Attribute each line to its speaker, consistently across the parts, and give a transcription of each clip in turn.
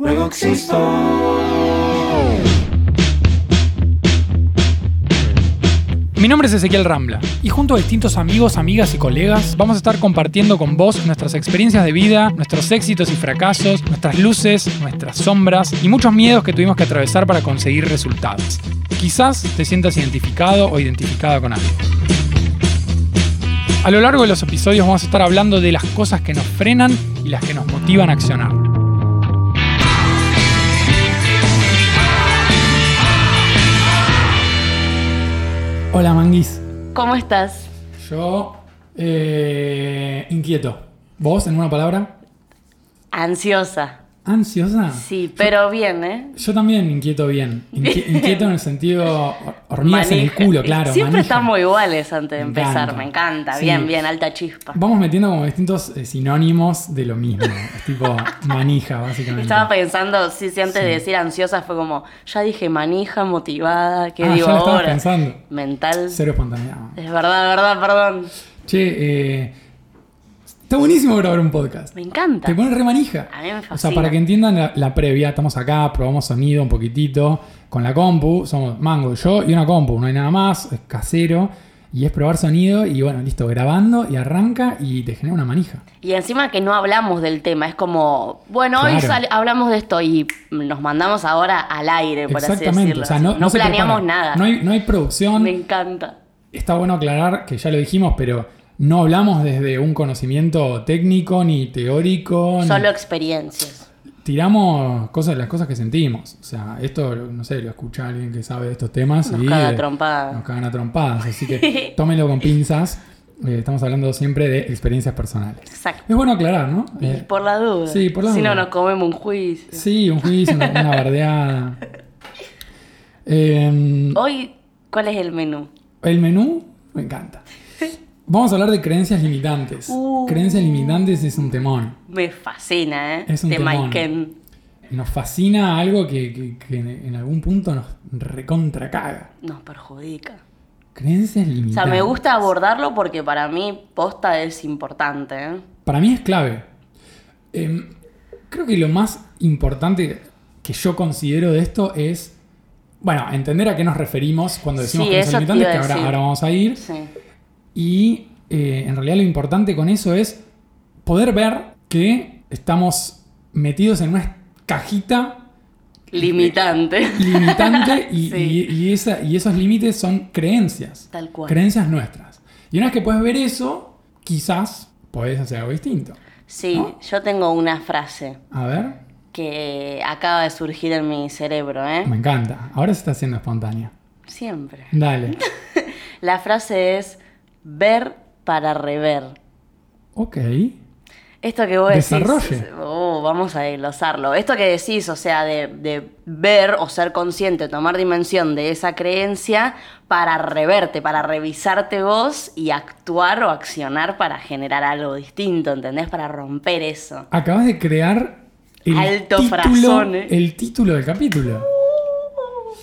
Speaker 1: Luego existo.
Speaker 2: Mi nombre es Ezequiel Rambla y junto a distintos amigos, amigas y colegas vamos a estar compartiendo con vos nuestras experiencias de vida, nuestros éxitos y fracasos, nuestras luces, nuestras sombras y muchos miedos que tuvimos que atravesar para conseguir resultados. Quizás te sientas identificado o identificada con algo. A lo largo de los episodios vamos a estar hablando de las cosas que nos frenan y las que nos motivan a accionar. Hola Manguis.
Speaker 3: ¿Cómo estás?
Speaker 2: Yo eh, inquieto. ¿Vos en una palabra?
Speaker 3: Ansiosa.
Speaker 2: ¿Ansiosa?
Speaker 3: Sí, pero bien, ¿eh?
Speaker 2: Yo también inquieto bien. Inqui- inquieto en el sentido hormigas en el culo, claro.
Speaker 3: Siempre
Speaker 2: manija.
Speaker 3: estamos iguales antes de empezar,
Speaker 2: encanta.
Speaker 3: me encanta.
Speaker 2: Sí.
Speaker 3: Bien, bien, alta chispa.
Speaker 2: Vamos metiendo como distintos eh, sinónimos de lo mismo. Es tipo manija, básicamente.
Speaker 3: Estaba pensando, sí, sí, antes
Speaker 2: Sí.
Speaker 3: de decir ansiosa fue como, ya dije manija, motivada, ¿qué
Speaker 2: Ah,
Speaker 3: digo
Speaker 2: ya
Speaker 3: ahora?
Speaker 2: pensando.
Speaker 3: Mental.
Speaker 2: Cero espontaneidad.
Speaker 3: Es verdad, verdad, perdón.
Speaker 2: Che, eh, está buenísimo grabar un podcast.
Speaker 3: Me encanta.
Speaker 2: Te pones re manija.
Speaker 3: A mí me
Speaker 2: O sea,
Speaker 3: fascina.
Speaker 2: para que entiendan la, la previa, estamos acá, probamos sonido un poquitito con la compu. Somos Mango, yo y una compu, no hay nada más, es casero. Y es probar sonido y bueno, listo, grabando y arranca y te genera una manija.
Speaker 3: Y encima que no hablamos del tema, es como, bueno, hoy sale- hablamos de esto y nos mandamos ahora al aire, por así
Speaker 2: Exactamente.
Speaker 3: decirlo.
Speaker 2: O sea, no,
Speaker 3: planeamos
Speaker 2: prepara.
Speaker 3: nada.
Speaker 2: No hay, no hay producción.
Speaker 3: Me encanta.
Speaker 2: Está bueno aclarar que ya lo dijimos, pero no hablamos desde un conocimiento técnico ni teórico. ni-
Speaker 3: Solo experiencias.
Speaker 2: tiramos cosas, las cosas que sentimos. O sea, esto, no sé, lo escucha alguien que sabe de estos temas
Speaker 3: Nos
Speaker 2: y
Speaker 3: caga
Speaker 2: eh,
Speaker 3: trompada.
Speaker 2: nos cagan a trompadas. Así que tómenlo con pinzas. Eh, estamos hablando siempre de experiencias personales.
Speaker 3: Exacto.
Speaker 2: Es bueno aclarar, ¿no? Eh,
Speaker 3: por la duda.
Speaker 2: sí, por la
Speaker 3: si
Speaker 2: duda.
Speaker 3: no, nos comemos un juicio.
Speaker 2: sí, un juicio, una, una bardeada. Eh,
Speaker 3: Hoy, ¿cuál es el menú?
Speaker 2: el menú me encanta. Vamos a hablar de creencias limitantes.
Speaker 3: Uh.
Speaker 2: Creencias limitantes es un temón.
Speaker 3: Me fascina, ¿eh?
Speaker 2: Es un
Speaker 3: de
Speaker 2: temón. Nos fascina algo que, que- que en algún punto nos recontra caga.
Speaker 3: Nos perjudica.
Speaker 2: Creencias
Speaker 3: O
Speaker 2: limitantes.
Speaker 3: sea, me gusta abordarlo porque para mí posta es importante, ¿eh?
Speaker 2: Para mí es clave. Em, creo que lo más importante que yo considero de esto es, bueno, entender a qué nos referimos cuando decimos
Speaker 3: Sí,
Speaker 2: creencias limitantes, que ahora, ahora vamos a ir.
Speaker 3: Sí.
Speaker 2: Y eh, en realidad lo importante con eso es poder ver que estamos metidos en una cajita
Speaker 3: Limitante.
Speaker 2: limitante y,
Speaker 3: Sí.
Speaker 2: y- y esa- y esos límites son creencias.
Speaker 3: Tal cual.
Speaker 2: Creencias nuestras. Y una vez que puedes ver eso, quizás podés hacer algo distinto.
Speaker 3: Sí,
Speaker 2: ¿No?
Speaker 3: yo tengo una frase
Speaker 2: A ver,
Speaker 3: que acaba de surgir en mi cerebro, ¿eh?
Speaker 2: me encanta. Ahora se está haciendo espontánea.
Speaker 3: Siempre.
Speaker 2: Dale.
Speaker 3: La frase es ver para rever.
Speaker 2: Ok.
Speaker 3: Esto que vos decís.
Speaker 2: Desarrolle.
Speaker 3: Oh, vamos a desglosarlo. Esto que decís, o sea, de, de ver o ser consciente, tomar dimensión de esa creencia para reverte, para revisarte vos y actuar o accionar para generar algo distinto, ¿entendés? Para romper eso.
Speaker 2: Acabas de crear el,
Speaker 3: Alto
Speaker 2: título,
Speaker 3: frazón, eh.
Speaker 2: el título del capítulo.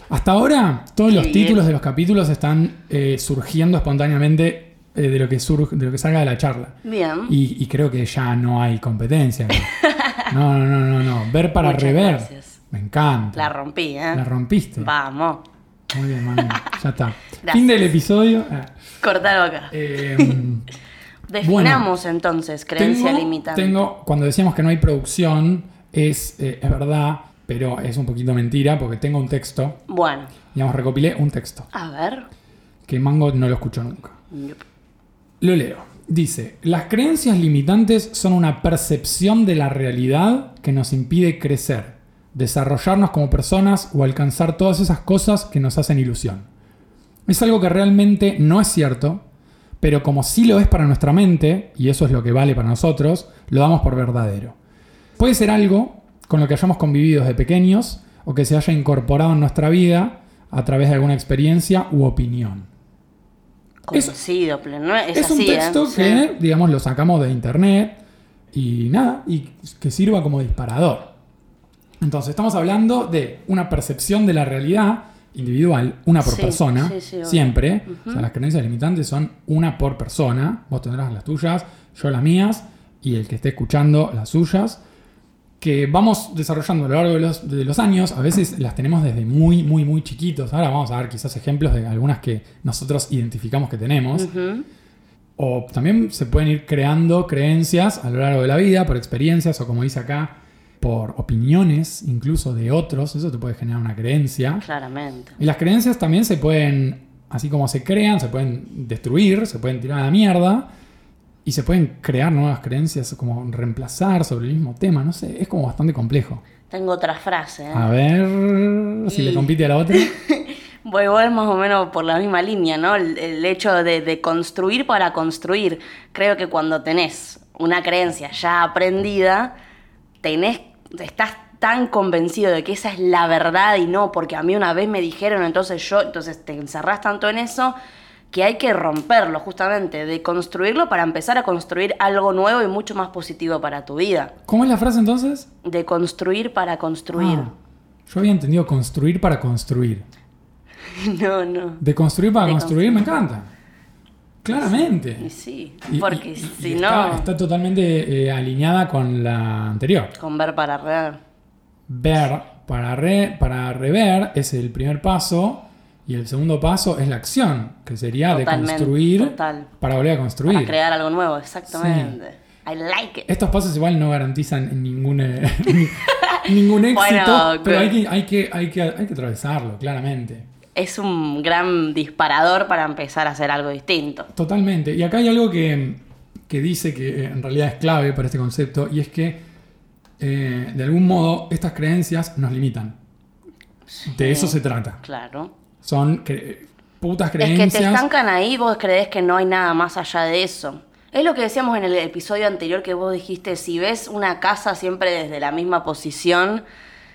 Speaker 2: Hasta ahora, todos
Speaker 3: Qué
Speaker 2: los
Speaker 3: bien.
Speaker 2: títulos de los capítulos están eh, surgiendo espontáneamente eh, de, lo que surge, de lo que salga de la charla.
Speaker 3: Bien.
Speaker 2: Y, y creo que ya no hay competencia. No, no, no, no, no. Ver para
Speaker 3: Muchas
Speaker 2: rever.
Speaker 3: gracias.
Speaker 2: Me encanta.
Speaker 3: La rompí, ¿eh?
Speaker 2: La rompiste.
Speaker 3: Vamos.
Speaker 2: Muy bien, Manu. Ya está.
Speaker 3: Gracias.
Speaker 2: Fin del episodio. Ah,
Speaker 3: Cortalo acá.
Speaker 2: eh,
Speaker 3: Definamos entonces creencia
Speaker 2: tengo,
Speaker 3: limitante.
Speaker 2: tengo- cuando decíamos que no hay producción, es, eh, es verdad, pero es un poquito mentira porque tengo un texto.
Speaker 3: Bueno,
Speaker 2: Digamos, recopilé un texto
Speaker 3: a ver.
Speaker 2: que Mango no lo escuchó nunca. Lo leo. Dice, las creencias limitantes son una percepción de la realidad que nos impide crecer, desarrollarnos como personas o alcanzar todas esas cosas que nos hacen ilusión. Es algo que realmente no es cierto, pero como sí lo es para nuestra mente, y eso es lo que vale para nosotros, lo damos por verdadero. Puede ser algo con lo que hayamos convivido desde pequeños o que se haya incorporado en nuestra vida a través de alguna experiencia u opinión. Es-
Speaker 3: Coincido, pleno. ¿no? Es,
Speaker 2: Es un
Speaker 3: ¿eh?
Speaker 2: texto
Speaker 3: Sí.
Speaker 2: que, digamos, lo sacamos de internet y nada, y que sirva como disparador. Entonces, estamos hablando de una percepción de la realidad individual, una por
Speaker 3: Sí,
Speaker 2: persona,
Speaker 3: sí,
Speaker 2: siempre. O sea, las creencias limitantes son una por persona. Vos tendrás las tuyas, yo las mías, y el que esté escuchando las suyas. Que vamos desarrollando a lo largo de los, de los años, a veces las tenemos desde muy, muy, muy chiquitos. Ahora vamos a ver quizás ejemplos de algunas que nosotros identificamos que tenemos. O también se pueden ir creando creencias a lo largo de la vida por experiencias o como dice acá, por opiniones incluso de otros. Eso te puede generar una creencia.
Speaker 3: Claramente.
Speaker 2: Y las creencias también se pueden, así como se crean, se pueden destruir, se pueden tirar a la mierda. Y se pueden crear nuevas creencias, como reemplazar sobre el mismo tema. No sé, es como bastante complejo.
Speaker 3: Tengo otra frase. ¿eh?
Speaker 2: A ver si
Speaker 3: Y-
Speaker 2: le compite a la otra.
Speaker 3: Voy, voy más o menos por la misma línea, ¿no? El, el hecho de, de construir para construir. Creo que cuando tenés una creencia ya aprendida, tenés, estás tan convencido de que esa es la verdad y no, porque a mí una vez me dijeron, entonces yo, entonces te encerrás tanto en eso que hay que romperlo justamente, de construirlo para empezar a construir algo nuevo y mucho más positivo para tu vida.
Speaker 2: ¿Cómo es la frase entonces?
Speaker 3: De construir para construir.
Speaker 2: Ah, yo había entendido construir para construir.
Speaker 3: No, no.
Speaker 2: De construir para
Speaker 3: De
Speaker 2: construir me encanta. Claramente.
Speaker 3: Y sí, porque
Speaker 2: y- y
Speaker 3: si no,
Speaker 2: está totalmente eh, alineada con la anterior.
Speaker 3: con ver para real.
Speaker 2: Ver para, re- para rever es el primer paso y el segundo paso es la acción, que sería
Speaker 3: Totalmente,
Speaker 2: de construir
Speaker 3: total.
Speaker 2: para volver a construir.
Speaker 3: Para crear algo nuevo, exactamente. I like it.
Speaker 2: Estos pasos igual no garantizan ningún, eh, ningún éxito,
Speaker 3: Bueno,
Speaker 2: pero hay que, hay, que, hay, que, hay que atravesarlo, claramente.
Speaker 3: Es un gran disparador para empezar a hacer algo distinto.
Speaker 2: Totalmente. Y acá hay algo que, que dice que eh, en realidad es clave para este concepto, y es que eh, de algún modo estas creencias nos limitan. De eso se trata.
Speaker 3: Claro.
Speaker 2: Son cre- putas
Speaker 3: Es que
Speaker 2: creencias.
Speaker 3: te estancan ahí, vos crees que no hay nada más allá de eso. Es lo que decíamos en el episodio anterior que vos dijiste, si ves una casa siempre desde la misma posición,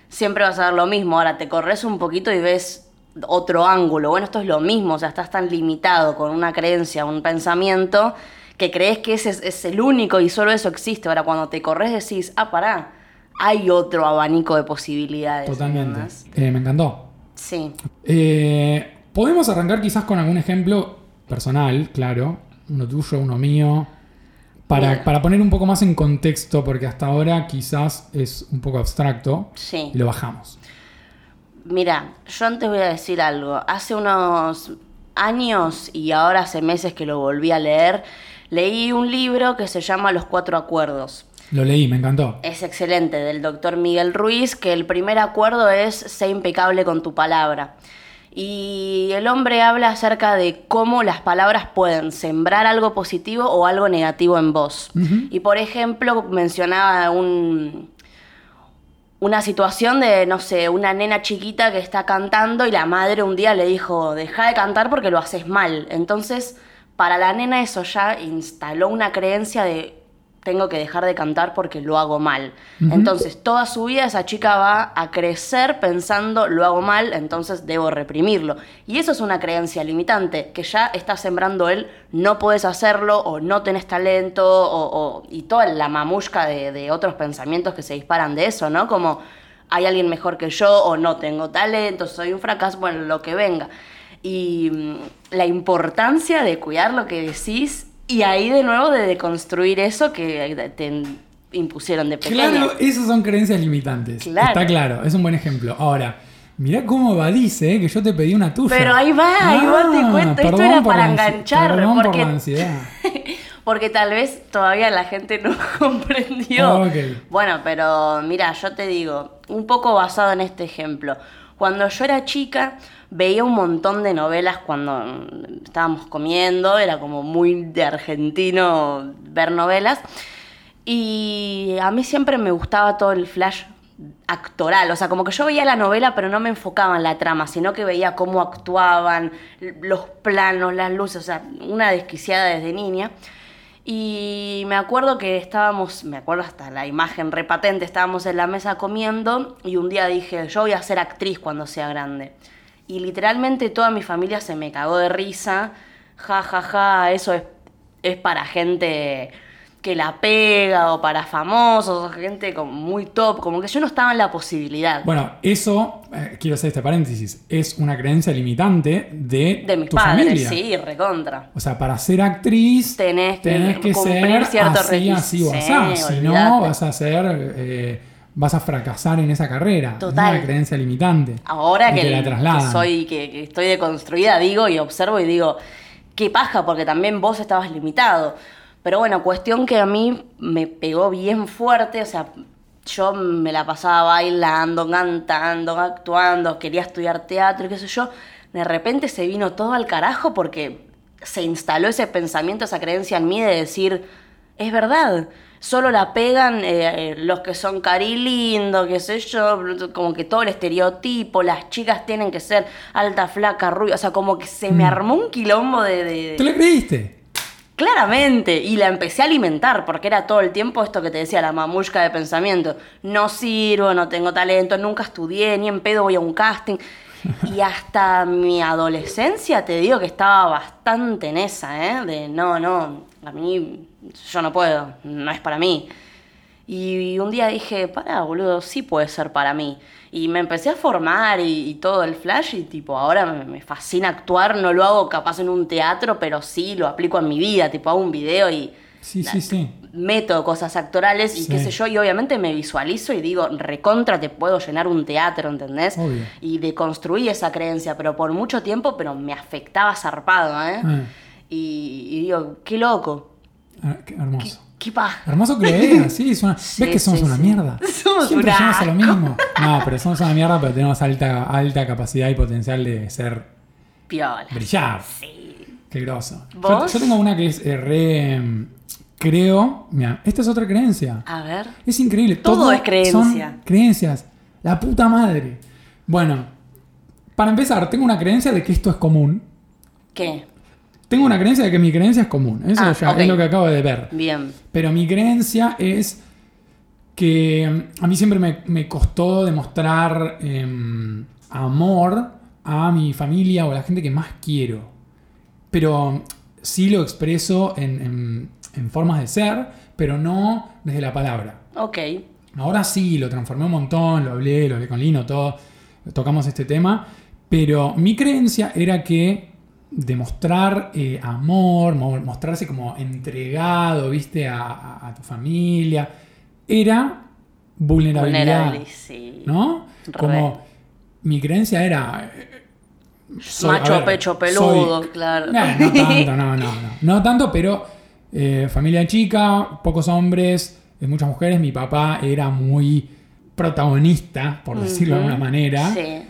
Speaker 3: siempre vas a ver lo mismo. Ahora te corres un poquito y ves otro ángulo. Bueno, esto es lo mismo, o sea, estás tan limitado con una creencia, un pensamiento, que crees que ese es, es el único y solo eso existe. Ahora cuando te corres decís, ah, pará, hay otro abanico de posibilidades.
Speaker 2: Totalmente. Eh, me encantó.
Speaker 3: Sí.
Speaker 2: Eh, podemos arrancar quizás con algún ejemplo personal, claro. Uno tuyo, uno mío. Para, para poner un poco más en contexto, porque hasta ahora quizás es un poco abstracto.
Speaker 3: Sí.
Speaker 2: Y lo bajamos.
Speaker 3: Mira, yo antes voy a decir algo. Hace unos años y ahora hace meses que lo volví a leer, leí un libro que se llama Los Cuatro Acuerdos.
Speaker 2: Lo leí, me encantó.
Speaker 3: Es excelente, del doctor Miguel Ruiz, que el primer acuerdo es ser impecable con tu palabra. Y el hombre habla acerca de cómo las palabras pueden sembrar algo positivo o algo negativo en vos. Y por ejemplo, mencionaba un, una situación de, no sé, una nena chiquita que está cantando y la madre un día le dijo, deja de cantar porque lo haces mal. Entonces, para la nena eso ya instaló una creencia de, tengo que dejar de cantar porque lo hago mal. Entonces, toda su vida esa chica va a crecer pensando, lo hago mal, entonces debo reprimirlo. Y eso es una creencia limitante, que ya está sembrando él, no puedes hacerlo, o no tenés talento, o, o- y toda la mamushka de, de otros pensamientos que se disparan de eso, ¿no? Como hay alguien mejor que yo, o no tengo talento, soy un fracaso, bueno, lo que venga. Y mm, la importancia de cuidar lo que decís, y ahí de nuevo de deconstruir eso que te impusieron de pequeña.
Speaker 2: Claro, esas son creencias limitantes.
Speaker 3: Claro.
Speaker 2: Está claro, es un buen ejemplo. Ahora, mirá cómo evadís, ¿eh? que yo te pedí una tuya.
Speaker 3: Pero ahí va, ahí va, te cuento. Esto era para enganchar,
Speaker 2: Perdón por
Speaker 3: porque-
Speaker 2: la ansiedad.
Speaker 3: Porque tal vez todavía la gente no comprendió.
Speaker 2: Ok.
Speaker 3: Bueno, pero mira, yo te digo, un poco basado en este ejemplo. Cuando yo era chica, veía un montón de novelas cuando mm, estábamos comiendo, era como muy de argentino ver novelas. Y a mí siempre me gustaba todo el flash actoral, o sea, como que yo veía la novela pero no me enfocaba en la trama, sino que veía cómo actuaban, los planos, las luces, o sea, una desquiciada desde niña. Y me acuerdo que estábamos, me acuerdo hasta la imagen repatente, estábamos en la mesa comiendo y un día dije, yo voy a ser actriz cuando sea grande. Y literalmente toda mi familia se me cagó de risa, ja, ja, ja, eso es, es para gente que la pega o para famosos o gente como muy top, como que yo no estaba en la posibilidad.
Speaker 2: Bueno, eso, eh, quiero hacer este paréntesis, es una creencia limitante de,
Speaker 3: de mis
Speaker 2: tu
Speaker 3: padres,
Speaker 2: familia.
Speaker 3: sí, recontra.
Speaker 2: O sea, para ser actriz
Speaker 3: Tenés que
Speaker 2: tenés que
Speaker 3: cumplir
Speaker 2: ser
Speaker 3: ciertos
Speaker 2: así, así o
Speaker 3: Sí,
Speaker 2: asá. Si no, vas a ser eh, vas a fracasar en esa carrera.
Speaker 3: Total.
Speaker 2: Es una creencia limitante.
Speaker 3: Ahora que,
Speaker 2: te la
Speaker 3: que soy, que, que estoy deconstruida, digo y observo y digo, qué paja, porque también vos estabas limitado. Pero bueno, cuestión que a mí me pegó bien fuerte, o sea, yo me la pasaba bailando, cantando, actuando, quería estudiar teatro y qué sé yo. De repente se vino todo al carajo porque se instaló ese pensamiento, esa creencia en mí de decir, es verdad, solo la pegan eh, eh, los que son cari lindo, qué sé yo, como que todo el estereotipo, las chicas tienen que ser alta, flaca, rubia, o sea, como que se me armó un quilombo de... de-
Speaker 2: ¿Te lo creíste?
Speaker 3: Claramente, y la empecé a alimentar, porque era todo el tiempo esto que te decía la mamushka de pensamiento. No sirvo, no tengo talento, nunca estudié, ni en pedo voy a un casting. Y hasta mi adolescencia te digo que estaba bastante en esa, ¿eh? De no, no, a mí yo no puedo, no es para mí. Y un día dije, para, boludo, sí puede ser para mí. Y me empecé a formar y, y todo el flash y tipo, ahora me, me fascina actuar, no lo hago capaz en un teatro, pero sí lo aplico en mi vida, tipo hago un video y
Speaker 2: Sí, sí, sí.
Speaker 3: meto cosas actorales y qué sé yo, y obviamente me visualizo y digo, recontra te puedo llenar un teatro, ¿entendés?
Speaker 2: Obvio.
Speaker 3: Y deconstruí esa creencia, pero por mucho tiempo, pero me afectaba zarpado, ¿eh?
Speaker 2: Ah.
Speaker 3: Y, y digo, qué loco,
Speaker 2: Ah, qué hermoso.
Speaker 3: qué paja.
Speaker 2: Hermoso que sí, es una-
Speaker 3: Sí,
Speaker 2: ves que somos
Speaker 3: sí,
Speaker 2: una mierda.
Speaker 3: Somos
Speaker 2: Siempre
Speaker 3: un
Speaker 2: llegamos a lo mismo. No, pero somos una mierda, pero tenemos alta, alta capacidad y potencial de ser
Speaker 3: Piola.
Speaker 2: brillar.
Speaker 3: Sí.
Speaker 2: Qué groso. Yo tengo una que es eh, re. mm, Creo. Mira, esta es otra creencia.
Speaker 3: A ver.
Speaker 2: Es increíble.
Speaker 3: Todo es creencia.
Speaker 2: Son creencias. La puta madre. Bueno, para empezar, tengo una creencia de que esto es común.
Speaker 3: ¿Qué?
Speaker 2: Tengo una creencia de que mi creencia es común. Eso
Speaker 3: Ah,
Speaker 2: ya es lo que acabo de ver.
Speaker 3: Bien.
Speaker 2: Pero mi creencia es que mm, a mí siempre me, me costó demostrar em, amor a mi familia o a la gente que más quiero. Pero mm, sí lo expreso en, en- en formas de ser, pero no desde la palabra.
Speaker 3: Ok.
Speaker 2: Ahora sí, lo transformé un montón, lo hablé, lo hablé con Lino, todo, tocamos este tema, pero mi creencia era que demostrar eh, amor, mo- mostrarse como entregado, viste, a, a- a tu familia, era vulnerabilidad,
Speaker 3: Vulnerable, sí.
Speaker 2: ¿no?
Speaker 3: Re.
Speaker 2: Como mi creencia era... eh, soy-
Speaker 3: Macho
Speaker 2: ver,
Speaker 3: pecho peludo,
Speaker 2: soy-
Speaker 3: claro.
Speaker 2: Eh, no tanto, no, no, no. No tanto, pero eh, familia chica, pocos hombres, muchas mujeres. Mi papá era muy protagonista, por decirlo de alguna manera.
Speaker 3: Sí.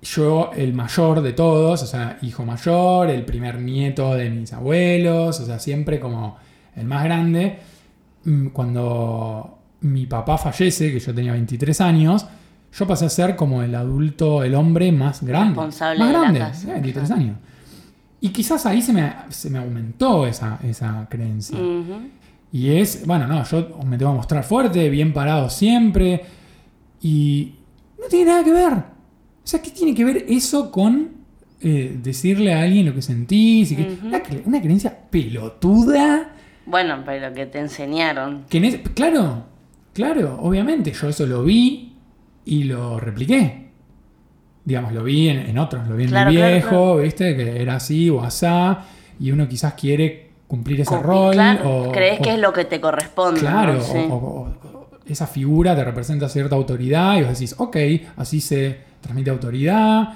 Speaker 2: Yo, el mayor de todos, o sea, hijo mayor, el primer nieto de mis abuelos, o sea, siempre como el más grande. Mm, Cuando mi papá fallece, que yo tenía 23 años, yo pasé a ser como el adulto, el hombre más grande.
Speaker 3: Responsable
Speaker 2: más
Speaker 3: de la
Speaker 2: grande,
Speaker 3: casa.
Speaker 2: eh, 23 años. Y quizás ahí se me, se me aumentó esa, esa creencia. Y es, bueno, no, yo me tengo que mostrar fuerte, bien parado siempre. Y no tiene nada que ver. O sea, ¿qué tiene que ver eso con eh, decirle a alguien lo que sentís? Y que,
Speaker 3: Ujú.
Speaker 2: una, cre- una creencia pelotuda.
Speaker 3: Bueno, pero que te enseñaron.
Speaker 2: Que en es- claro, claro, obviamente, yo eso lo vi y lo repliqué. Digamos, lo vi en, en otros, lo vi en
Speaker 3: Claro,
Speaker 2: mi viejo,
Speaker 3: claro.
Speaker 2: ¿viste? Que era así o asá. Y uno quizás quiere cumplir ese rol.
Speaker 3: claro,
Speaker 2: o,
Speaker 3: crees
Speaker 2: o-
Speaker 3: que es lo que te corresponde.
Speaker 2: Claro,
Speaker 3: ¿no? Sí.
Speaker 2: o- o- o- esa figura te representa cierta autoridad y vos decís, ok, así se transmite autoridad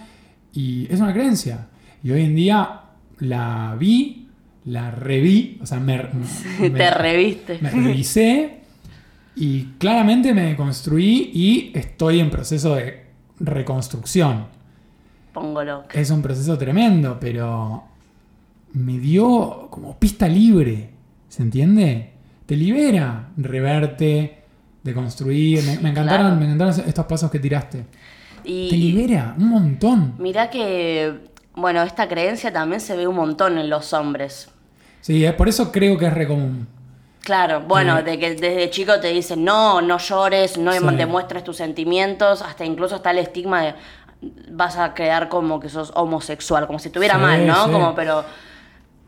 Speaker 2: y es una creencia. Y hoy en día la vi, la reví, o sea, me, me-
Speaker 3: te reviste.
Speaker 2: me revisé y claramente me construí y estoy en proceso de reconstrucción.
Speaker 3: Pongo loca.
Speaker 2: Es un proceso tremendo, pero me dio como pista libre, ¿se entiende? Te libera reverte, de construir. Me, me encantaron,
Speaker 3: Claro.
Speaker 2: me encantaron estos pasos que tiraste.
Speaker 3: Y,
Speaker 2: Te libera un montón.
Speaker 3: Mirá que, bueno, esta creencia también se ve un montón en los hombres.
Speaker 2: Sí, es por eso creo que es re común.
Speaker 3: Claro, bueno,
Speaker 2: Sí.
Speaker 3: de que desde chico te dicen, no, no llores, no
Speaker 2: Sí.
Speaker 3: demuestres tus sentimientos, hasta incluso está el estigma de vas a quedar como que sos homosexual, como si estuviera
Speaker 2: Sí,
Speaker 3: mal, ¿no? Como, pero,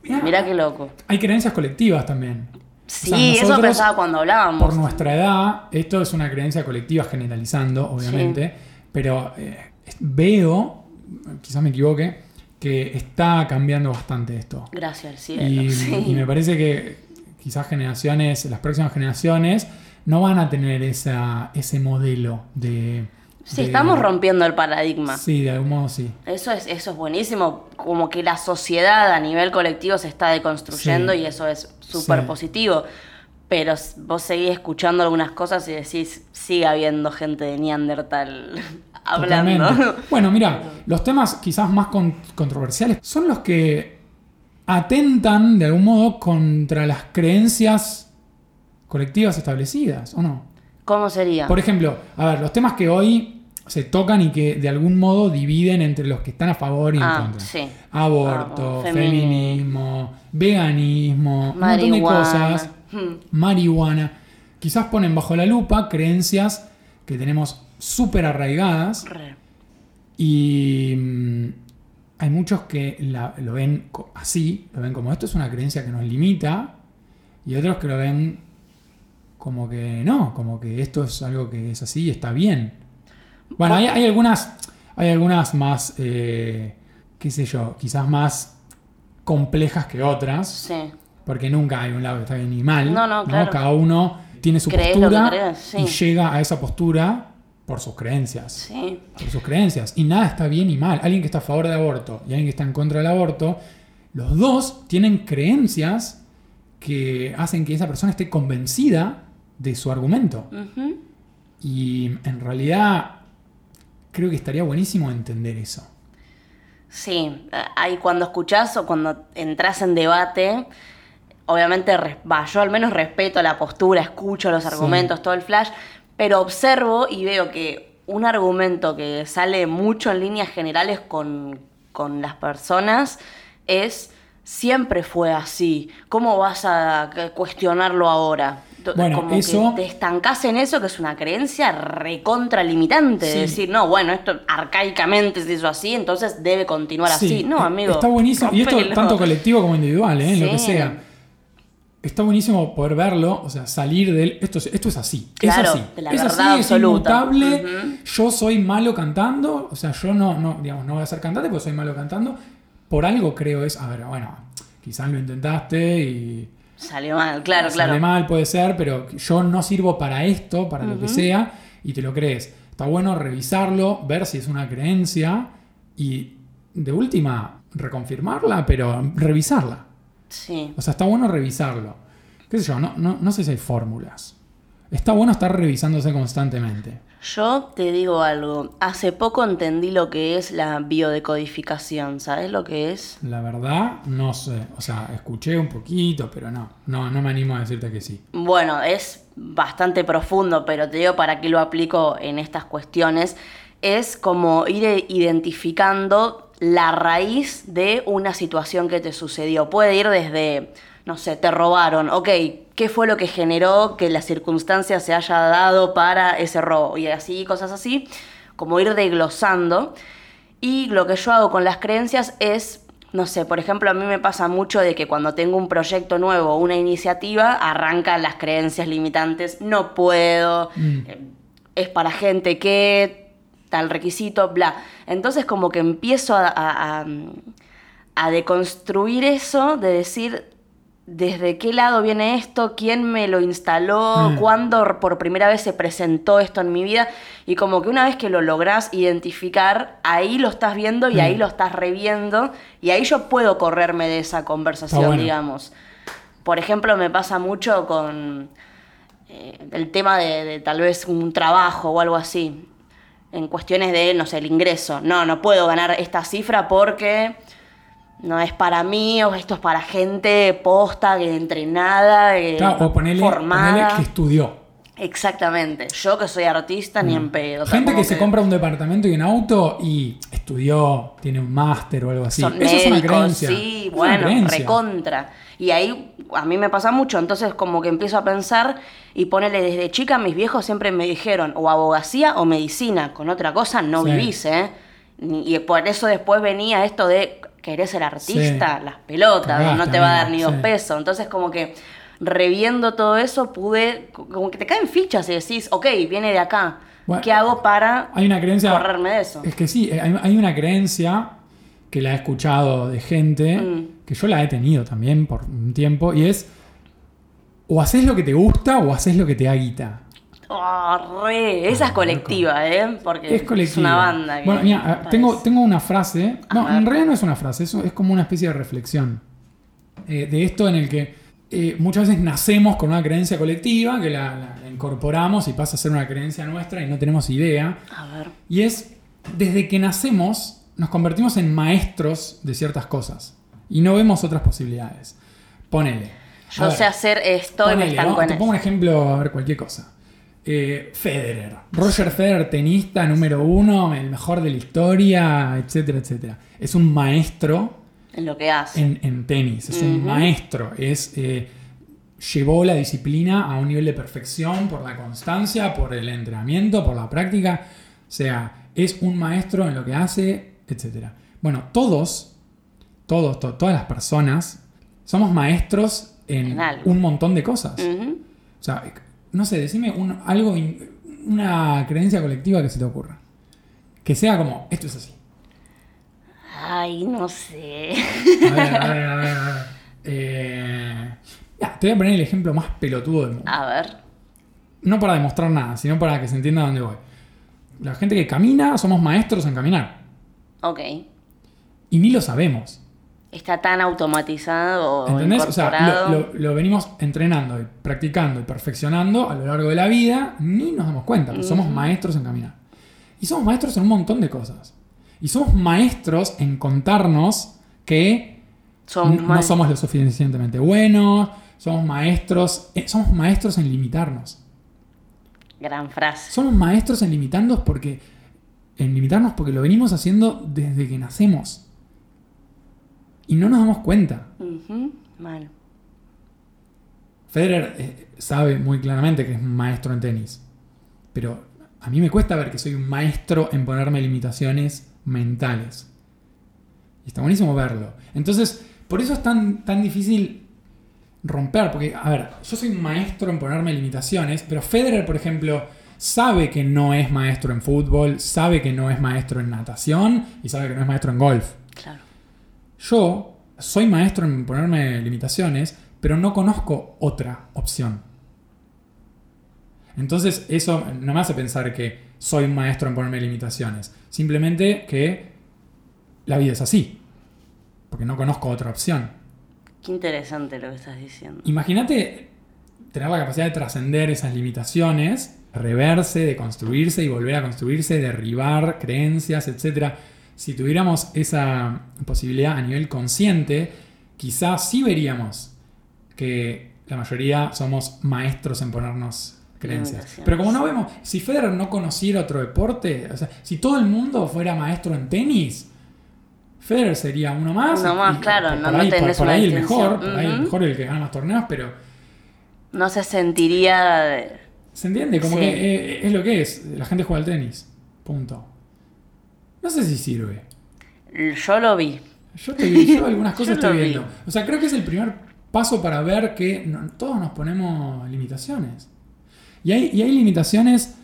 Speaker 2: Mirá.
Speaker 3: mirá qué loco.
Speaker 2: Hay creencias colectivas también.
Speaker 3: Sí,
Speaker 2: sea,
Speaker 3: eso pensaba cuando hablábamos.
Speaker 2: Por nuestra edad, esto es una creencia colectiva generalizando, obviamente, pero eh, veo, quizás me equivoque, que está cambiando bastante esto.
Speaker 3: Gracias al cielo.
Speaker 2: Y,
Speaker 3: sí.
Speaker 2: y me parece que quizás generaciones, las próximas generaciones no van a tener esa, ese modelo de...
Speaker 3: Sí,
Speaker 2: de-
Speaker 3: estamos rompiendo el paradigma.
Speaker 2: Sí, de algún modo sí.
Speaker 3: Eso es, eso es buenísimo, como que la sociedad a nivel colectivo se está deconstruyendo
Speaker 2: Sí.
Speaker 3: y eso es súper
Speaker 2: Sí.
Speaker 3: positivo. Pero vos seguís escuchando algunas cosas y decís, sigue habiendo gente de Neandertal hablando.
Speaker 2: Totalmente. Bueno, mira, los temas quizás más con- controversiales son los que atentan de algún modo contra las creencias colectivas establecidas, ¿o no?
Speaker 3: ¿Cómo sería?
Speaker 2: Por ejemplo, a ver, los temas que hoy se tocan y que de algún modo dividen entre los que están a favor y en
Speaker 3: Ah,
Speaker 2: contra.
Speaker 3: sí.
Speaker 2: Aborto,
Speaker 3: Ah, feminismo.
Speaker 2: feminismo, veganismo, un montón de
Speaker 3: Marihuana.
Speaker 2: cosas.
Speaker 3: Hmm.
Speaker 2: Marihuana. Quizás ponen bajo la lupa creencias que tenemos súper arraigadas
Speaker 3: Re.
Speaker 2: y mm, hay muchos que la- lo ven así, lo ven como esto es una creencia que nos limita y otros que lo ven como que no, como que esto es algo que es así y está bien. Bueno, hay, hay algunas, hay algunas más, eh, qué sé yo, quizás más complejas que otras,
Speaker 3: Sí.
Speaker 2: porque nunca hay un lado que está bien ni mal.
Speaker 3: No, no, claro.
Speaker 2: Cada uno tiene su
Speaker 3: Crees
Speaker 2: postura
Speaker 3: sí.
Speaker 2: y llega a esa postura por sus creencias
Speaker 3: Sí.
Speaker 2: por sus creencias. Y nada está bien y mal. Alguien que está a favor del aborto y alguien que está en contra del aborto, los dos tienen creencias que hacen que esa persona esté convencida de su argumento. Y en realidad creo que estaría buenísimo entender eso.
Speaker 3: Sí, ahí cuando escuchás o cuando entras en debate, obviamente, va, yo al menos respeto la postura, escucho los
Speaker 2: Sí.
Speaker 3: argumentos, todo el flash, pero observo y veo que un argumento que sale mucho en líneas generales con, con las personas es siempre fue así. ¿Cómo vas a cuestionarlo ahora?
Speaker 2: Bueno,
Speaker 3: Como
Speaker 2: eso-
Speaker 3: que te estancás en eso, que es una creencia recontralimitante.
Speaker 2: Sí.
Speaker 3: De decir, no, bueno, esto arcaicamente se hizo así, entonces debe continuar
Speaker 2: Sí,
Speaker 3: así. No,
Speaker 2: eh,
Speaker 3: amigo.
Speaker 2: Está buenísimo. Y esto tanto colectivo como individual, ¿eh? lo que sea. Está buenísimo poder verlo, o sea, salir del. Esto es, esto es así.
Speaker 3: Claro,
Speaker 2: es así.
Speaker 3: la
Speaker 2: es así, es inmutable. Yo soy malo cantando. O sea, yo no, no, digamos, no voy a ser cantante porque soy malo cantando. Por algo creo es. A ver, bueno, quizás lo intentaste y.
Speaker 3: Salió mal, claro,
Speaker 2: sale
Speaker 3: claro.
Speaker 2: mal, puede ser, pero yo no sirvo para esto, para lo que sea, y te lo crees. Está bueno revisarlo, ver si es una creencia y de última reconfirmarla, pero revisarla.
Speaker 3: Sí.
Speaker 2: O sea, está bueno revisarlo. ¿Qué sé yo? No, no, no sé si hay fórmulas. Está bueno estar revisándose constantemente.
Speaker 3: Yo te digo algo. Hace poco entendí lo que es la biodecodificación. ¿Sabes lo que es?
Speaker 2: La verdad, no sé. O sea, escuché un poquito, pero no. No, no me animo a decirte que sí.
Speaker 3: Bueno, es bastante profundo, pero te digo para qué lo aplico en estas cuestiones. Es como ir identificando la raíz de una situación que te sucedió. Puede ir desde, no sé, te robaron, ok, ¿qué fue lo que generó que la circunstancia se haya dado para ese robo? Y así, cosas así, como ir desglosando. Y lo que yo hago con las creencias es, no sé, por ejemplo, a mí me pasa mucho de que cuando tengo un proyecto nuevo, una iniciativa, arrancan las creencias limitantes, no puedo,
Speaker 2: Mm.
Speaker 3: eh, es para gente que, tal requisito, bla. Entonces como que empiezo a, a- a- a deconstruir eso, de decir, ¿desde qué lado viene esto? ¿Quién me lo instaló?
Speaker 2: Mm.
Speaker 3: ¿Cuándo por primera vez se presentó esto en mi vida? Y como que una vez que lo lográs identificar, ahí lo estás viendo y
Speaker 2: Mm.
Speaker 3: ahí lo estás reviendo y ahí yo puedo correrme de esa conversación,
Speaker 2: bueno.
Speaker 3: digamos. Por ejemplo, me pasa mucho con eh, el tema de, de tal vez un trabajo o algo así. En cuestiones de, no sé, el ingreso. No, no puedo ganar esta cifra porque no es para mí o esto es para gente posta, que entrenada, que
Speaker 2: Claro, o ponerle,
Speaker 3: formada.
Speaker 2: que estudió.
Speaker 3: Exactamente. Yo que soy artista, ni en pedo.
Speaker 2: Mm. Gente
Speaker 3: como
Speaker 2: que se compra un departamento y un auto y estudió, tiene un máster o algo así.
Speaker 3: Son
Speaker 2: Eso es una
Speaker 3: médicos,
Speaker 2: creencia.
Speaker 3: sí,
Speaker 2: Es
Speaker 3: bueno, recontra. Y ahí a mí me pasa mucho, entonces como que empiezo a pensar y ponele desde chica, mis viejos siempre me dijeron o abogacía o medicina, con otra cosa no
Speaker 2: Sí.
Speaker 3: vivís, ¿eh? Y por eso después venía esto de querés ser artista,
Speaker 2: Sí.
Speaker 3: las pelotas, no te va a dar ni dos
Speaker 2: sí.
Speaker 3: pesos. Entonces como que reviendo todo eso pude, como que te caen fichas y decís, ok, viene de acá.
Speaker 2: Bueno,
Speaker 3: ¿Qué hago para
Speaker 2: Hay una creencia.
Speaker 3: correrme de eso?
Speaker 2: Es que sí, hay, hay una creencia que la he escuchado de gente,
Speaker 3: Mm.
Speaker 2: que yo la he tenido también por un tiempo, y es o haces lo que te gusta o haces lo que te da guita.
Speaker 3: Oh, re. Esa es colectiva, ¿eh? Porque
Speaker 2: Es colectiva.
Speaker 3: una banda. que
Speaker 2: Bueno, mira, ah, tengo, tengo una frase. No, en realidad no es una frase, es, es como una especie de reflexión. eh, de esto en el que eh, muchas veces nacemos con una creencia colectiva, que la, la- la incorporamos y pasa a ser una creencia nuestra y no tenemos idea.
Speaker 3: A ver.
Speaker 2: Y es, desde que nacemos, nos convertimos en maestros de ciertas cosas. Y no vemos otras posibilidades. Ponele.
Speaker 3: Yo
Speaker 2: ver,
Speaker 3: sé hacer esto y me
Speaker 2: ponele, vamos,
Speaker 3: en
Speaker 2: Te pongo un ejemplo, a ver, cualquier cosa. Eh, Federer. Roger Federer, tenista número uno, el mejor de la historia, etcétera, etcétera. Es un maestro
Speaker 3: En lo que hace.
Speaker 2: en, en tenis. Es un maestro. Es, eh, llevó la disciplina a un nivel de perfección por la constancia, por el entrenamiento, por la práctica. O sea, es un maestro en lo que hace, etc. Bueno, todos, todos, to- todas las personas, somos maestros en, un montón de cosas. O sea, no sé, decime un- algo, in- una creencia colectiva que se te ocurra. Que sea como, esto es así.
Speaker 3: Ay, no sé.
Speaker 2: A ver, a ver, a ver. a ver. Eh, ya, te voy a poner el ejemplo más pelotudo del mundo.
Speaker 3: A ver.
Speaker 2: No para demostrar nada, sino para que se entienda dónde voy. La gente que camina, somos maestros en caminar.
Speaker 3: Ok.
Speaker 2: Y ni lo sabemos.
Speaker 3: Está tan automatizado
Speaker 2: ¿Entendés? O sea, lo, lo- lo venimos entrenando y practicando y perfeccionando a lo largo de la vida, ni nos damos cuenta, pero somos maestros en caminar. Y somos maestros en un montón de cosas. Y somos maestros en contarnos que no somos lo suficientemente buenos, somos maestros, eh, somos maestros en limitarnos.
Speaker 3: Gran frase.
Speaker 2: Somos maestros en limitarnos porque en limitarnos porque lo venimos haciendo desde que nacemos. Y no nos damos cuenta.
Speaker 3: Ujú. Mal.
Speaker 2: Federer eh, sabe muy claramente que es un maestro en tenis. Pero a mí me cuesta ver que soy un maestro en ponerme limitaciones mentales. Y está buenísimo verlo. Entonces, por eso es tan, tan difícil romper. Porque, a ver, yo soy un maestro en ponerme limitaciones, pero Federer, por ejemplo, sabe que no es maestro en fútbol, sabe que no es maestro en natación y sabe que no es maestro en golf.
Speaker 3: Claro.
Speaker 2: Yo soy maestro en ponerme limitaciones, pero no conozco otra opción. Entonces eso no me hace pensar que soy un maestro en ponerme limitaciones. Simplemente que la vida es así. Porque no conozco otra opción.
Speaker 3: Qué interesante lo que estás diciendo.
Speaker 2: Imagínate tener la capacidad de trascender esas limitaciones, reverse, de construirse y volver a construirse, derribar creencias, etc. Si tuviéramos esa posibilidad a nivel consciente, quizás sí veríamos que la mayoría somos maestros en ponernos creencias. Pero como no vemos, si Federer no conociera otro deporte, o sea, si todo el mundo fuera maestro en tenis, Federer sería uno más.
Speaker 3: Uno más,
Speaker 2: y
Speaker 3: claro,
Speaker 2: por
Speaker 3: no- no
Speaker 2: ahí, por- por ahí el mejor, por ahí el mejor el que gana más torneos, pero
Speaker 3: No se sentiría. de-
Speaker 2: ¿Se entiende? Como
Speaker 3: Sí.
Speaker 2: que eh, es lo que es. La gente juega al tenis. Punto. No sé si sirve.
Speaker 3: Yo lo vi.
Speaker 2: Yo, estoy- yo algunas cosas
Speaker 3: Yo
Speaker 2: estoy
Speaker 3: vi.
Speaker 2: viendo. O sea, creo que es el primer paso para ver que no- todos nos ponemos limitaciones. Y hay, y hay limitaciones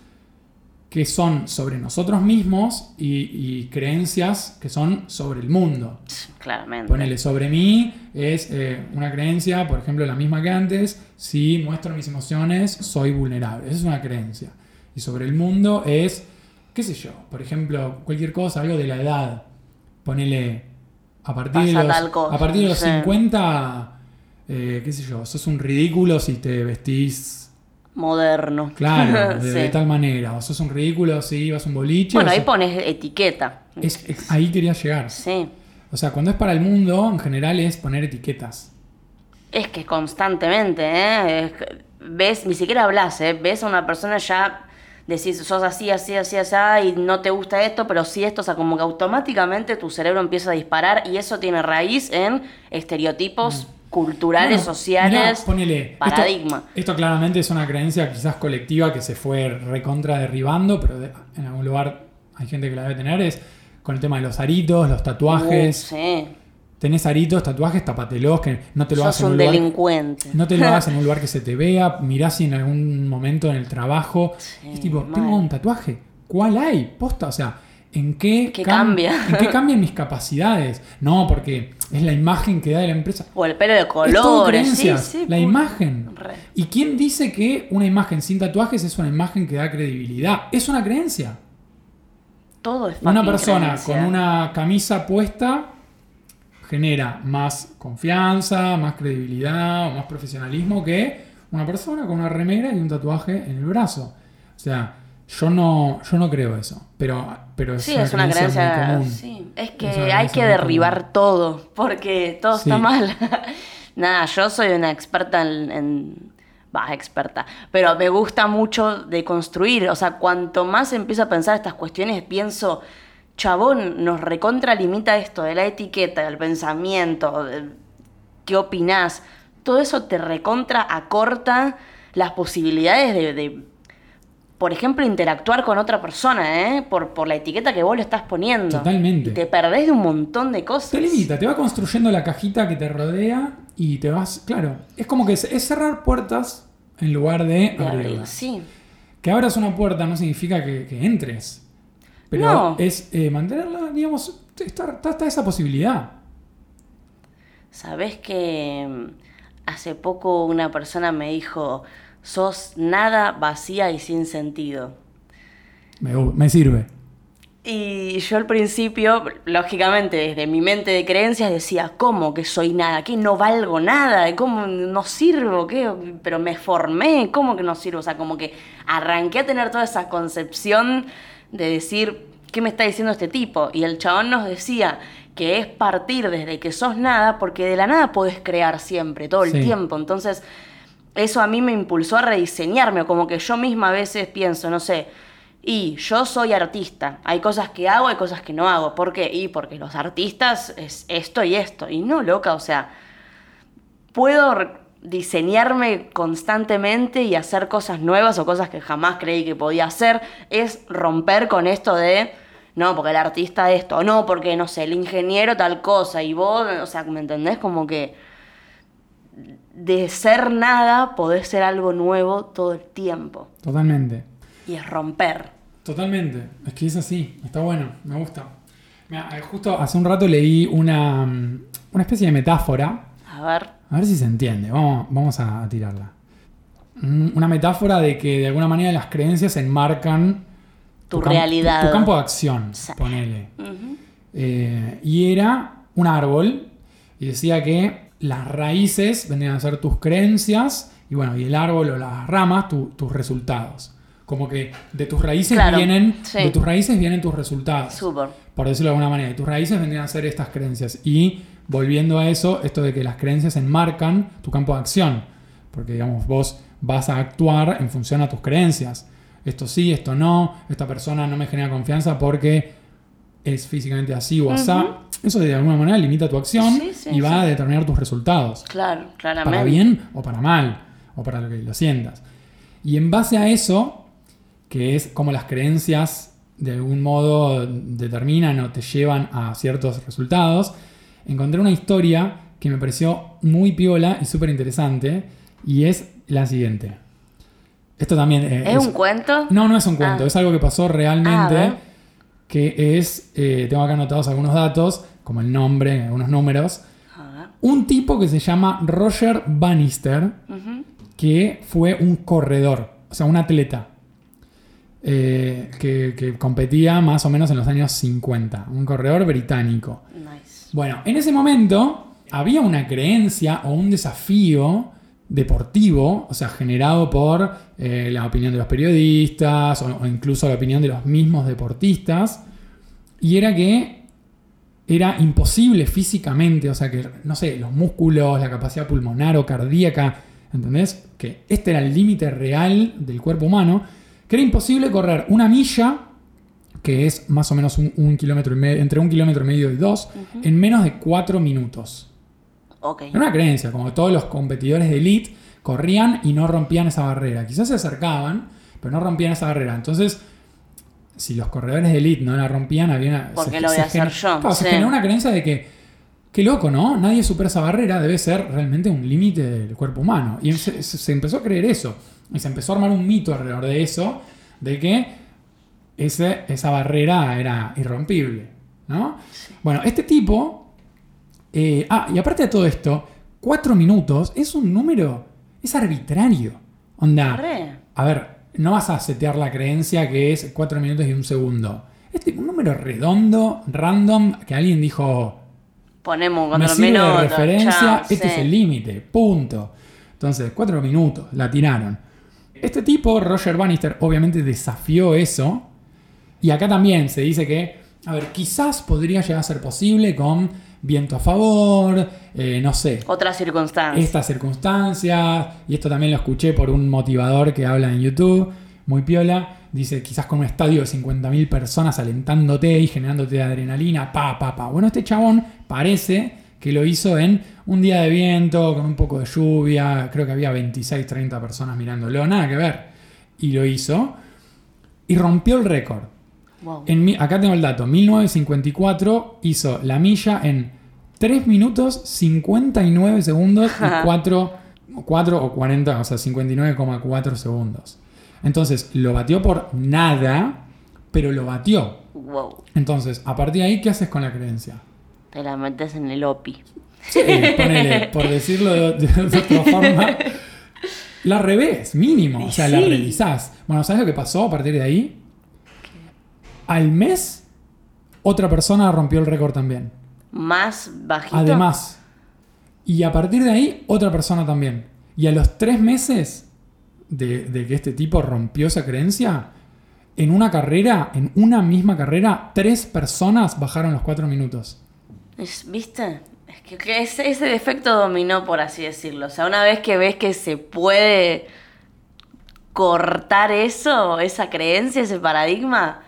Speaker 2: que son sobre nosotros mismos y, y creencias que son sobre el mundo.
Speaker 3: Claramente.
Speaker 2: Ponele sobre mí es eh, una creencia, por ejemplo, la misma que antes. Si muestro mis emociones, soy vulnerable. Esa es una creencia. Y sobre el mundo es, qué sé yo, por ejemplo, cualquier cosa, algo de la edad. Ponele a partir, de los, a partir de los
Speaker 3: sí.
Speaker 2: 50, eh, qué sé yo, sos un ridículo si te vestís,
Speaker 3: Moderno.
Speaker 2: claro, de, de
Speaker 3: Sí.
Speaker 2: tal manera. O sos un ridículo si vas a un boliche.
Speaker 3: Bueno, ahí pones etiqueta.
Speaker 2: es- es- ahí quería llegar.
Speaker 3: Sí.
Speaker 2: O sea, cuando es para el mundo, en general es poner etiquetas.
Speaker 3: Es que constantemente, ¿eh? Es ves, ni siquiera hablas, ¿eh? Ves a una persona ya decís, sos así, así, así, así, y no te gusta esto, pero sí esto, o sea, como que automáticamente tu cerebro empieza a disparar y eso tiene raíz en estereotipos culturales.
Speaker 2: Bueno,
Speaker 3: sociales,
Speaker 2: mirá, ponele,
Speaker 3: paradigma.
Speaker 2: Esto, claramente es una creencia quizás colectiva que se fue recontra derribando, pero de- en algún lugar hay gente que la debe tener, es con el tema de los aritos, los tatuajes.
Speaker 3: Uh, sí.
Speaker 2: Tenés aritos, tatuajes, tapatelos, que no te lo hagas en
Speaker 3: un
Speaker 2: un lugar.
Speaker 3: delincuente.
Speaker 2: No te lo hagas en un lugar que se te vea, mirá si en algún momento en el trabajo.
Speaker 3: Sí,
Speaker 2: es tipo,
Speaker 3: mal.
Speaker 2: tengo un tatuaje. ¿Cuál hay? Posta, o sea, ¿en qué,
Speaker 3: ¿Qué
Speaker 2: cam-
Speaker 3: cambia?
Speaker 2: ¿En qué cambian mis capacidades? No, porque es la imagen que da de la empresa.
Speaker 3: O el pelo de colores. Sí, sí.
Speaker 2: la imagen.
Speaker 3: Re.
Speaker 2: ¿Y quién dice que una imagen sin tatuajes es una imagen que da credibilidad? Es una creencia.
Speaker 3: Todo es
Speaker 2: Una persona
Speaker 3: creencia.
Speaker 2: con una camisa puesta genera más confianza, más credibilidad o más profesionalismo que una persona con una remera y un tatuaje en el brazo. O sea, yo no, yo no creo eso, pero, pero es,
Speaker 3: Sí,
Speaker 2: una
Speaker 3: es una
Speaker 2: creencia común.
Speaker 3: Sí. Es que hay que derribar
Speaker 2: común.
Speaker 3: todo, porque todo
Speaker 2: Sí.
Speaker 3: está mal. Nada, yo soy una experta en. en- Va, experta. Pero me gusta mucho de construir. O sea, cuanto más empiezo a pensar estas cuestiones, pienso, chabón, nos recontralimita esto de la etiqueta, del pensamiento, de- qué opinás. Todo eso te recontra acorta las posibilidades de, de, por ejemplo, interactuar con otra persona, ¿eh? Por, por la etiqueta que vos le estás poniendo.
Speaker 2: Totalmente.
Speaker 3: Te perdés de un montón de cosas.
Speaker 2: Te limita, te va construyendo la cajita que te rodea y te vas, claro, es como que es, es cerrar puertas en lugar de
Speaker 3: De
Speaker 2: abrirlas.
Speaker 3: Sí.
Speaker 2: Que abras una puerta no significa que, que entres, pero
Speaker 3: No.
Speaker 2: es eh, mantenerla, digamos, está, está- está esa posibilidad.
Speaker 3: Sabés que mm, hace poco una persona me dijo, sos nada vacía y sin sentido.
Speaker 2: Me, me sirve.
Speaker 3: Y yo al principio, lógicamente, desde mi mente de creencias decía, ¿cómo que soy nada? ¿Que no valgo nada? ¿Cómo no sirvo? ¿Qué? Pero me formé, ¿cómo que no sirvo? O sea, como que arranqué a tener toda esa concepción de decir, ¿qué me está diciendo este tipo? Y el chabón nos decía que es partir desde que sos nada, porque de la nada podés crear siempre, todo el
Speaker 2: Sí.
Speaker 3: tiempo. Entonces, eso a mí me impulsó a rediseñarme, como que yo misma a veces pienso, no sé, y yo soy artista, hay cosas que hago, hay cosas que no hago. ¿Por qué? Y porque los artistas es esto y esto. Y no, loca, o sea, puedo diseñarme constantemente y hacer cosas nuevas o cosas que jamás creí que podía hacer. Es romper con esto de, no, porque el artista esto, o no, porque, no sé, el ingeniero tal cosa, y vos, o sea, ¿me entendés? Como que de ser nada podés ser algo nuevo todo el tiempo.
Speaker 2: Totalmente.
Speaker 3: Y es romper.
Speaker 2: Totalmente. Es que es así. Está bueno. Me gusta. Mira, eh, justo hace un rato leí una, mm, una especie de metáfora.
Speaker 3: A ver,
Speaker 2: A ver si se entiende. Vamos, vamos a, tirarla. Mm, Una metáfora de que de alguna manera las creencias enmarcan
Speaker 3: Tu
Speaker 2: cam-
Speaker 3: realidad.
Speaker 2: Tu, campo de acción,
Speaker 3: Sí.
Speaker 2: ponele. Eh, y era un árbol y decía que las raíces vendrían a ser tus creencias y bueno, y el árbol o las ramas tu- tus resultados. Como que de tus raíces
Speaker 3: Claro,
Speaker 2: vienen
Speaker 3: sí.
Speaker 2: de tus raíces vienen tus resultados. Por decirlo de alguna manera, de tus raíces vendrían a ser estas creencias y volviendo a eso, esto de que las creencias enmarcan tu campo de acción, porque digamos vos vas a actuar en función a tus creencias. Esto sí, esto no, esta persona no me genera confianza porque es físicamente así o así. Eso de alguna manera limita tu acción
Speaker 3: Sí, sí,
Speaker 2: y va
Speaker 3: sí.
Speaker 2: a determinar tus resultados.
Speaker 3: Claro, claramente.
Speaker 2: Para bien o para mal, o para lo que lo sientas. Y en base a eso, que es como las creencias de algún modo determinan o te llevan a ciertos resultados, encontré una historia que me pareció muy piola y súper interesante, y es la siguiente. Esto también eh,
Speaker 3: ¿Es un cuento?
Speaker 2: no, no es un cuento,
Speaker 3: Ah.
Speaker 2: es algo que pasó
Speaker 3: Ah,
Speaker 2: realmente.
Speaker 3: ver.
Speaker 2: Que es, eh, tengo acá anotados algunos datos, como el nombre, algunos números. Un tipo que se llama Roger Bannister, que fue un corredor, o sea, un atleta, eh, que, que competía más o menos en los años 50, un corredor británico.
Speaker 3: Nice.
Speaker 2: Bueno, en ese momento había una creencia o un desafío deportivo, o sea, generado por eh, la opinión de los periodistas o, o incluso la opinión de los mismos deportistas, y era que era imposible físicamente, o sea, que, no sé, los músculos, la capacidad pulmonar o cardíaca, ¿entendés? Que este era el límite real del cuerpo humano, que era imposible correr una milla que es más o menos un, un kilómetro y medio, entre un kilómetro y medio y dos, en menos de cuatro minutos. Era una creencia, como todos los competidores de elite corrían y no rompían esa barrera. Quizás se acercaban, pero no rompían esa barrera. Entonces, si los corredores de elite no la rompían, había una,
Speaker 3: ¿Por qué lo voy a hacer yo?
Speaker 2: Claro, se generó una creencia de que, qué loco, ¿no? Nadie supera esa barrera, debe ser realmente un límite del cuerpo humano. Y se, se- se empezó a creer eso. Y se empezó a armar un mito alrededor de eso, de que ese, esa barrera era irrompible, ¿no? Bueno, este tipo... eh, ah, y aparte de todo esto, cuatro minutos es un número, es arbitrario. Onda,
Speaker 3: Re.
Speaker 2: a ver, no vas a setear la creencia que es cuatro minutos y un segundo. Es tipo un número redondo, random, que alguien dijo,
Speaker 3: Ponemos un
Speaker 2: me
Speaker 3: cuatro
Speaker 2: sirve de referencia,
Speaker 3: chao,
Speaker 2: este
Speaker 3: sí.
Speaker 2: es el límite, punto. Entonces, cuatro minutos, la tiraron. Este tipo, Roger Bannister, obviamente desafió eso. Y acá también se dice que, a ver, quizás podría llegar a ser posible con viento a favor, eh, no sé,
Speaker 3: Otra circunstancia.
Speaker 2: estas circunstancias, y esto también lo escuché por un motivador que habla en YouTube, muy piola, dice quizás con un estadio de 50.000 personas alentándote y generándote adrenalina, pa, pa, pa. Bueno, este chabón parece que lo hizo en un día de viento, con un poco de lluvia, creo que había 26, 30 personas mirándolo, nada que ver. Y lo hizo y rompió el récord.
Speaker 3: Wow.
Speaker 2: En mi- acá tengo el dato. 1954 hizo la milla en 3 minutos 59 segundos y 4, 4 o 40, o sea, 59,4 segundos. Entonces, lo batió por nada, pero lo batió.
Speaker 3: Wow.
Speaker 2: Entonces, a partir de ahí, ¿qué haces con la creencia?
Speaker 3: Te la metes en el OPI.
Speaker 2: Sí, ponele, por decirlo de, de- de otra forma, la revés, mínimo. O sea, la revisás. Bueno, ¿sabes lo que pasó a partir de ahí? Al mes, otra persona rompió el récord también.
Speaker 3: Más bajito.
Speaker 2: Además. Y a partir de ahí, otra persona también. Y a los tres meses de, de que este tipo rompió esa creencia, en una carrera, en una misma carrera, tres personas bajaron los cuatro minutos.
Speaker 3: ¿Viste? Es que, que ese, ese defecto dominó, por así decirlo. O sea, una vez que ves que se puede cortar eso, esa creencia, ese paradigma.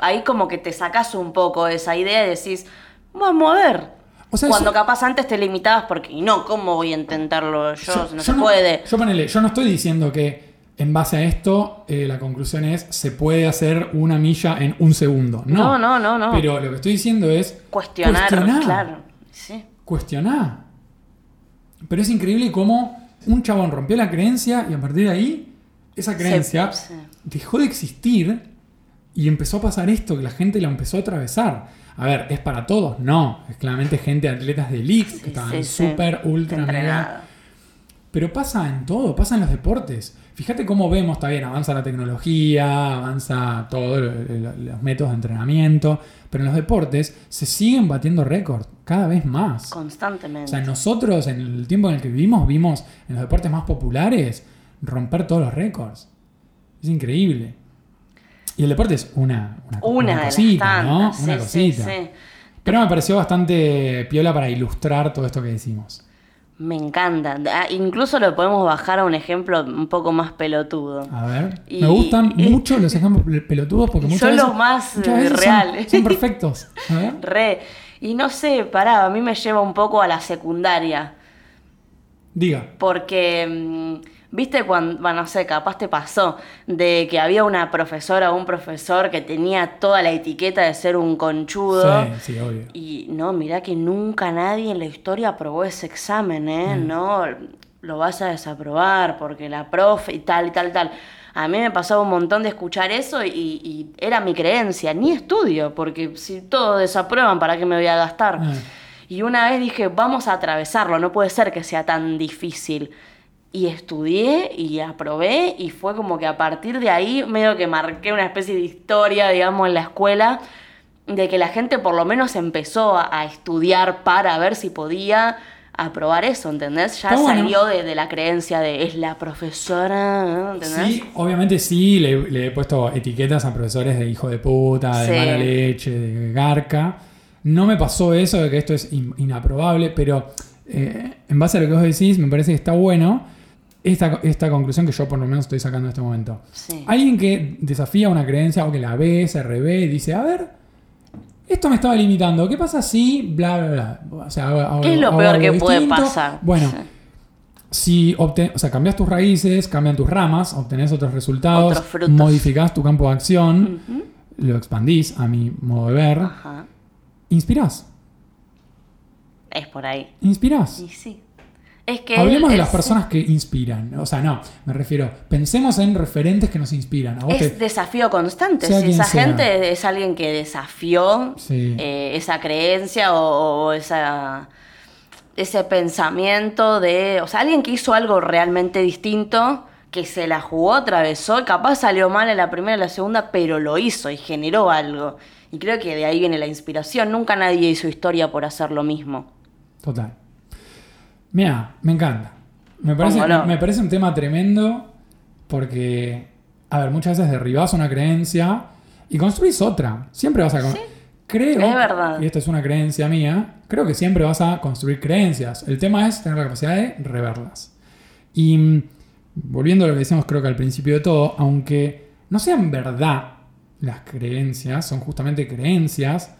Speaker 3: Ahí como que te sacas un poco esa idea y decís, vamos a ver.
Speaker 2: O sea,
Speaker 3: Cuando
Speaker 2: eso-
Speaker 3: capaz antes te limitabas porque, y no, ¿cómo voy a intentarlo yo? no se
Speaker 2: no-
Speaker 3: puede.
Speaker 2: Yo ponele, yo no estoy diciendo que en base a esto eh, la conclusión es se puede hacer una milla en un segundo. No,
Speaker 3: No, no, no, no.
Speaker 2: Pero lo que estoy diciendo es
Speaker 3: Cuestionar,
Speaker 2: cuestioná,
Speaker 3: claro. Sí.
Speaker 2: Pero es increíble cómo un chabón rompió la creencia y a partir de ahí esa creencia dejó de existir y empezó a pasar esto, que la gente lo empezó a atravesar. A ver, ¿es para todos? No, es claramente gente, atletas de elite, que estaban
Speaker 3: sí, sí.
Speaker 2: súper, ultra, mega pero pasa en todo, pasa en los deportes. Fíjate cómo vemos, está bien, avanza la tecnología, avanza todos los métodos de entrenamiento, pero en los deportes se siguen batiendo récords cada vez más.
Speaker 3: Constantemente.
Speaker 2: O sea, nosotros en el tiempo en el que vivimos vimos en los deportes más populares romper todos los récords. Es increíble. Y el deporte es una, una,
Speaker 3: una,
Speaker 2: una cosita,
Speaker 3: las
Speaker 2: ¿no?
Speaker 3: tantas.
Speaker 2: Una
Speaker 3: sí,
Speaker 2: cosita.
Speaker 3: sí.
Speaker 2: Pero me pareció bastante piola para ilustrar todo esto que decimos.
Speaker 3: Me encanta. Ah, incluso lo podemos bajar a un ejemplo un poco más pelotudo.
Speaker 2: A ver,
Speaker 3: Y-
Speaker 2: me gustan
Speaker 3: y-
Speaker 2: mucho los ejemplos pel- pelotudos porque muchas
Speaker 3: son
Speaker 2: veces,
Speaker 3: los más,
Speaker 2: son-
Speaker 3: reales.
Speaker 2: Son, perfectos. A ver.
Speaker 3: Re. Y no sé, pará, a mí me lleva un poco a la secundaria.
Speaker 2: Diga.
Speaker 3: Porque, mm, viste, cuando, bueno, no sé, capaz te pasó, de que había una profesora o un profesor que tenía toda la etiqueta de ser un conchudo.
Speaker 2: Sí, sí, obvio.
Speaker 3: Y no, mirá que nunca nadie en la historia aprobó ese examen, ¿eh?
Speaker 2: Mm.
Speaker 3: No, lo vas a desaprobar porque la profe y tal y tal, tal. A mí me pasaba un montón de escuchar eso y, y era mi creencia, ni estudio, porque si todos desaprueban, ¿para qué me voy a gastar?
Speaker 2: Ah.
Speaker 3: Y una vez dije, vamos a atravesarlo, no puede ser que sea tan difícil. Y estudié y aprobé y fue como que a partir de ahí medio que marqué una especie de historia, digamos, en la escuela, de que la gente por lo menos empezó a, a estudiar para ver si podía aprobar eso, ¿entendés? Ya
Speaker 2: bueno.
Speaker 3: salió de, de la creencia de es la profesora. ¿entendés?
Speaker 2: Sí, obviamente sí, le, le he puesto etiquetas a profesores de hijo de puta, de
Speaker 3: Sí.
Speaker 2: mala leche, de garca. No me pasó eso de que esto es in- inaprobable, pero eh, en base a lo que vos decís, me parece que está bueno esta, esta conclusión que yo por lo menos estoy sacando en este momento.
Speaker 3: Sí.
Speaker 2: Alguien que desafía una creencia o que la ve, se revé y dice, a ver, esto me estaba limitando, ¿qué pasa si bla, bla, bla? O sea, hago- hago-
Speaker 3: ¿Qué es lo
Speaker 2: hago
Speaker 3: peor que puede pasar?
Speaker 2: Bueno,
Speaker 3: Sí.
Speaker 2: si obten- o sea, cambias tus raíces, cambian tus ramas, obtenés otros resultados,
Speaker 3: Otros
Speaker 2: modificás tu campo de acción, lo expandís a mi modo de ver,
Speaker 3: Ajá.
Speaker 2: inspirás,
Speaker 3: Es por ahí.
Speaker 2: inspirás.
Speaker 3: Y sí. Es que
Speaker 2: Hablemos
Speaker 3: él
Speaker 2: de las
Speaker 3: es-
Speaker 2: personas que inspiran. O sea, no, me refiero, pensemos en referentes que nos inspiran. A vos
Speaker 3: Es
Speaker 2: te-
Speaker 3: desafío constante. Si esa
Speaker 2: sea.
Speaker 3: gente es alguien que desafió
Speaker 2: Sí.
Speaker 3: eh, esa creencia o, o esa, ese pensamiento de. O sea, alguien que hizo algo realmente distinto, que se la jugó, atravesó, capaz salió mal en la primera y la segunda, pero lo hizo y generó algo. Y creo que de ahí viene la inspiración. Nunca nadie hizo historia por hacer lo mismo.
Speaker 2: Total. Mira, me encanta. Me parece,
Speaker 3: ¿Cómo no?
Speaker 2: me parece un tema tremendo porque, a ver, muchas veces derribás una creencia y construís otra. Siempre vas a... con- Creo,
Speaker 3: es verdad.
Speaker 2: y esta es una creencia mía, creo que siempre vas a construir creencias. El tema es tener la capacidad de reverlas. Y mm, volviendo a lo que decíamos creo que al principio de todo, aunque no sean verdad las creencias, son justamente creencias,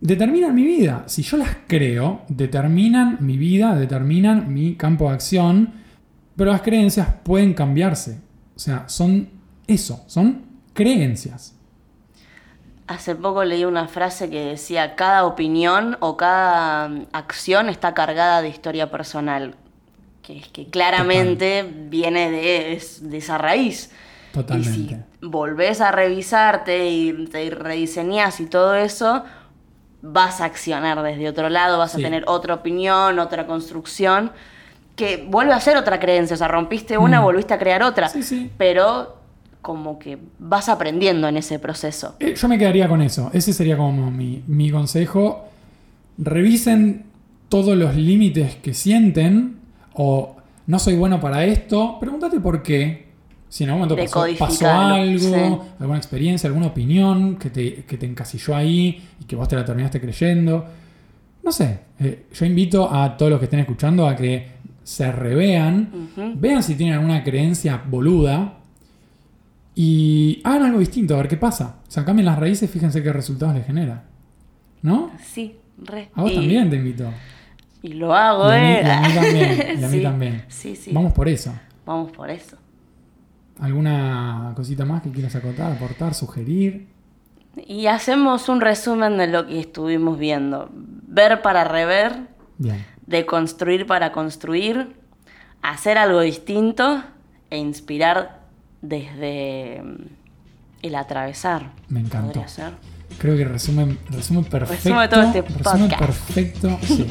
Speaker 2: determinan mi vida. Si yo las creo, determinan mi vida, determinan mi campo de acción, pero las creencias pueden cambiarse. O sea, son eso, son creencias.
Speaker 3: Hace poco leí una frase que decía, cada opinión o cada mm, acción está cargada de historia personal, que es que claramente viene de, es- de esa raíz. Y
Speaker 2: Totalmente.
Speaker 3: si volvés a revisarte y te rediseñás y todo eso, vas a accionar desde otro lado, vas
Speaker 2: Sí.
Speaker 3: a tener otra opinión, otra construcción, que vuelve a ser otra creencia. O sea, rompiste una,
Speaker 2: Mm.
Speaker 3: volviste a crear otra.
Speaker 2: Sí, sí.
Speaker 3: Pero como que vas aprendiendo en ese proceso.
Speaker 2: Eh, Yo me quedaría con eso. Ese sería como mi, mi consejo. Revisen todos los límites que sienten o no soy bueno para esto. Pregúntate por qué. Si en algún momento pasó, algo,
Speaker 3: sí.
Speaker 2: alguna experiencia, alguna opinión que te, que te encasilló ahí y que vos te la terminaste creyendo. No sé. eh, yo invito a todos los que estén escuchando a que se revean, vean si tienen alguna creencia boluda y hagan algo distinto, a ver qué pasa. O sea, cambien las raíces, fíjense qué resultados les genera. ¿No?
Speaker 3: Sí, re.
Speaker 2: A vos
Speaker 3: y,
Speaker 2: también te invito.
Speaker 3: Y lo hago,
Speaker 2: Y a mí,
Speaker 3: ¿eh?
Speaker 2: y a mí también. Y a mí
Speaker 3: Sí,
Speaker 2: también.
Speaker 3: Sí, sí.
Speaker 2: Vamos por eso.
Speaker 3: Vamos por eso.
Speaker 2: ¿Alguna cosita más que quieras acotar, aportar, sugerir?
Speaker 3: Y hacemos un resumen de lo que estuvimos viendo. Ver para rever,
Speaker 2: Bien.
Speaker 3: de construir para construir, hacer algo distinto e inspirar desde mm, el atravesar.
Speaker 2: Me encantó. Creo que resumen, resumen perfecto.
Speaker 3: Resume todo este
Speaker 2: resumen perfecto. Sí,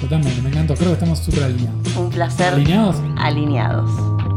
Speaker 2: totalmente. Me encantó. Creo que estamos súper alineados.
Speaker 3: Un placer.
Speaker 2: ¿Alineados?
Speaker 3: Alineados.